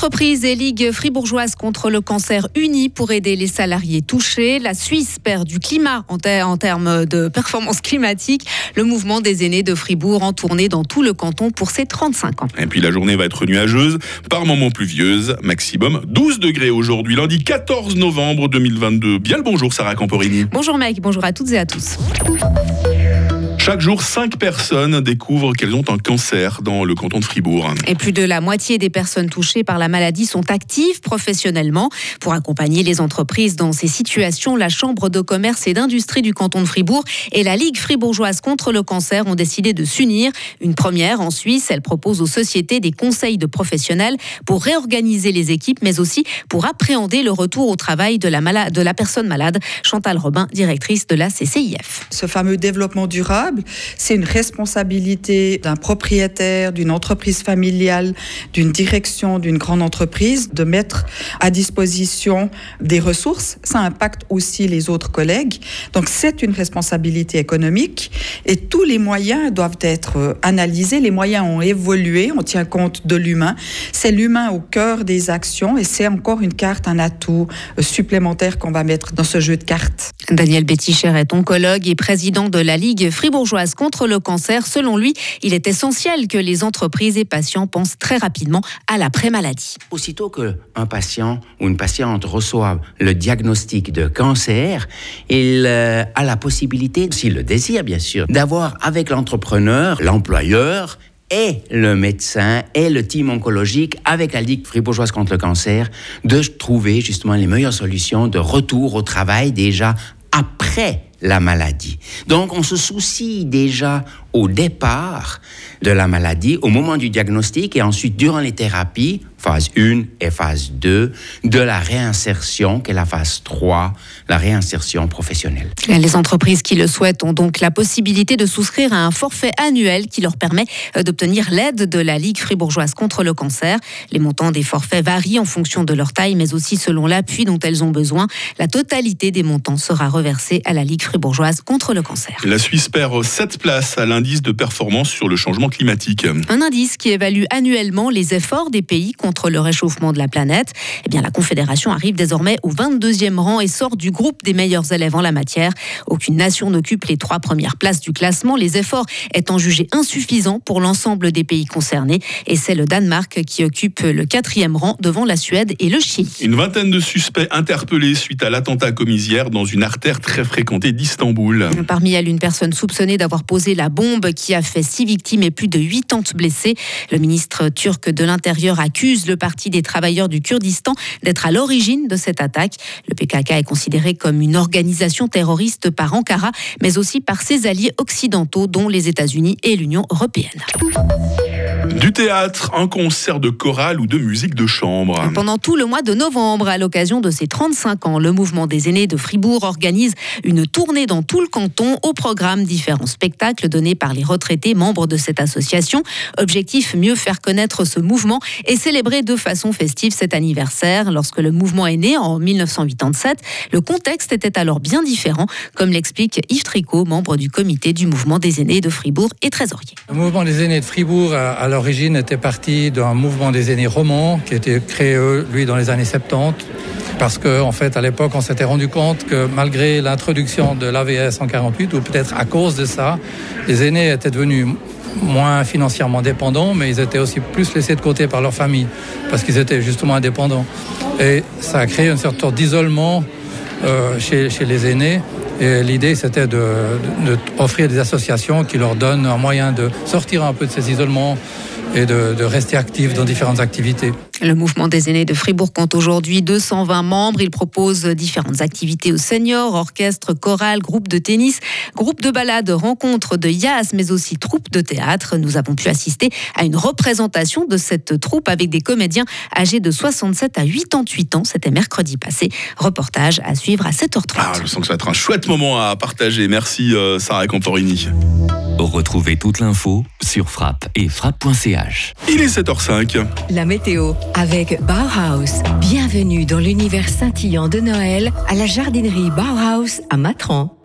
Entreprises et ligues fribourgeoises contre le cancer unis pour aider les salariés touchés. La Suisse perd du climat en, en termes de performance climatique. Le mouvement des aînés de Fribourg en tournée dans tout le canton pour ses 35 ans. Et puis la journée va être nuageuse, par moments pluvieuse, maximum 12 degrés aujourd'hui, lundi 14 novembre 2022. Bien le bonjour Sarah Camporini. Bonjour Mike, bonjour à toutes et à tous. Chaque jour, 5 personnes découvrent qu'elles ont un cancer dans le canton de Fribourg. Et plus de la moitié des personnes touchées par la maladie sont actives professionnellement. Pour accompagner les entreprises dans ces situations, la Chambre de commerce et d'industrie du canton de Fribourg et la Ligue fribourgeoise contre le cancer ont décidé de s'unir. Une première en Suisse, elle propose aux sociétés des conseils de professionnels pour réorganiser les équipes, mais aussi pour appréhender le retour au travail de la, malade, de la personne malade. Chantal Robin, directrice de la CCIF. Ce fameux développement durable c'est une responsabilité d'un propriétaire, d'une entreprise familiale, d'une direction, d'une grande entreprise de mettre à disposition des ressources. Ça impacte aussi les autres collègues. Donc c'est une responsabilité économique et tous les moyens doivent être euh, analysés. Les moyens ont évolué, on tient compte de l'humain. C'est l'humain au cœur des actions et c'est encore une carte, un atout euh, supplémentaire qu'on va mettre dans ce jeu de cartes. Daniel Betticher est oncologue et président de la Ligue Fribourg contre le cancer. Selon lui, il est essentiel que les entreprises et patients pensent très rapidement à l'après-maladie. Aussitôt qu'un patient ou une patiente reçoit le diagnostic de cancer, il euh, a la possibilité, s'il le désire bien sûr, d'avoir avec l'entrepreneur, l'employeur, et le médecin et le team oncologique avec la Ligue fribourgeoise contre le cancer de trouver justement les meilleures solutions de retour au travail déjà après la maladie. Donc on se soucie déjà au départ de la maladie, au moment du diagnostic et ensuite durant les thérapies, phase 1 et phase 2, de la réinsertion, qui est la phase 3, la réinsertion professionnelle. Les entreprises qui le souhaitent ont donc la possibilité de souscrire à un forfait annuel qui leur permet euh, d'obtenir l'aide de la Ligue fribourgeoise contre le cancer. Les montants des forfaits varient en fonction de leur taille, mais aussi selon l'appui dont elles ont besoin. La totalité des montants sera reversée à la Ligue fribourgeoise contre le cancer. La Suisse perd 7 places à l'indice de performance sur le changement climatique. Un indice qui évalue annuellement les efforts des pays contre le réchauffement de la planète. Eh bien, la Confédération arrive désormais au 22e rang et sort du groupe des meilleurs élèves en la matière. Aucune nation n'occupe les trois premières places du classement, les efforts étant jugés insuffisants pour l'ensemble des pays concernés. Et c'est le Danemark qui occupe le quatrième rang devant la Suède et le Chili. Une vingtaine de suspects interpellés suite à l'attentat commis hier dans une artère très fréquentée d'Istanbul. Parmi elles, une personne soupçonnée d'avoir posé la bombe qui a fait six victimes et plus de 80 blessés. Le ministre turc de l'Intérieur accuse le Parti des travailleurs du Kurdistan d'être à l'origine de cette attaque. Le PKK est considéré comme une organisation terroriste par Ankara, mais aussi par ses alliés occidentaux, dont les États-Unis et l'Union européenne. Du théâtre, un concert de chorale ou de musique de chambre. Pendant tout le mois de novembre, à l'occasion de ses 35 ans, le mouvement des aînés de Fribourg organise une tournée dans tout le canton au programme différents spectacles donnés par les retraités membres de cette association. Objectif mieux faire connaître ce mouvement et célébrer de façon festive cet anniversaire. Lorsque le mouvement est né en 1987, le contexte était alors bien différent, comme l'explique Yves Tricot, membre du comité du mouvement des aînés de Fribourg et trésorier. Le mouvement des aînés de Fribourg, à l'origine, était parti d'un mouvement des aînés romans qui été créé, lui, dans les années 70 parce qu'en en fait, à l'époque, on s'était rendu compte que malgré l'introduction de l'AVS en 48, ou peut-être à cause de ça, les aînés étaient devenus moins financièrement dépendants, mais ils étaient aussi plus laissés de côté par leur famille, parce qu'ils étaient justement indépendants. Et ça a créé une sorte d'isolement euh, chez, les aînés. Et l'idée, c'était d'offrir de, de des associations qui leur donnent un moyen de sortir un peu de ces isolements, et de, de, rester actifs dans différentes activités. Le mouvement des aînés de Fribourg compte aujourd'hui 220 membres. Il propose différentes activités aux seniors, orchestre, chorale, groupe de tennis, groupe de balade, rencontres de jazz, mais aussi troupe de théâtre. Nous avons pu assister à une représentation de cette troupe avec des comédiens âgés de 67 à 88 ans. C'était mercredi passé. Reportage à suivre à 7h30. Ah, je sens que ça va être un chouette moment à partager. Merci euh, Sarah Camporini. Retrouvez toute l'info sur frappe et frappe.ch. Il est 7h05. La météo avec Bauhaus. Bienvenue dans l'univers scintillant de Noël à la jardinerie Bauhaus à Matran.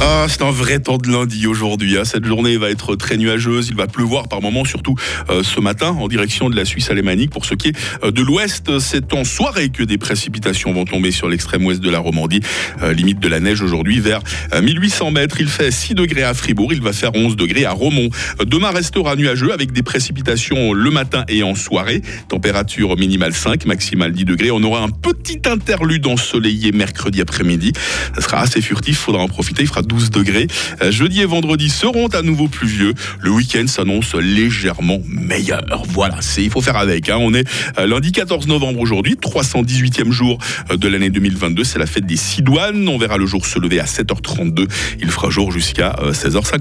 Ah, c'est un vrai temps de lundi aujourd'hui. hein. Cette journée va être très nuageuse. Il va pleuvoir par moments, surtout euh, ce matin, en direction de la Suisse alémanique. Pour ce qui est euh, de l'ouest, c'est en soirée que des précipitations vont tomber sur l'extrême ouest de la Romandie. Euh, limite de la neige aujourd'hui vers euh, 1800 mètres. Il fait 6 degrés à Fribourg. Il va faire 11 degrés à Romont. Euh, Demain restera nuageux avec des précipitations le matin et en soirée. Température minimale 5, maximale 10 degrés. On aura un petit interlude ensoleillé mercredi après-midi. Ça sera assez furtif. Faudra en profiter. Il fera 12 degrés. Euh, Jeudi et vendredi seront à nouveau pluvieux. Le week-end s'annonce légèrement meilleur. Voilà, c'est il faut faire avec. hein. On est euh, lundi 14 novembre aujourd'hui, 318e jour euh, de l'année 2022. C'est la fête des Sidoines. On verra le jour se lever à 7h32. Il fera jour jusqu'à euh, 16h50.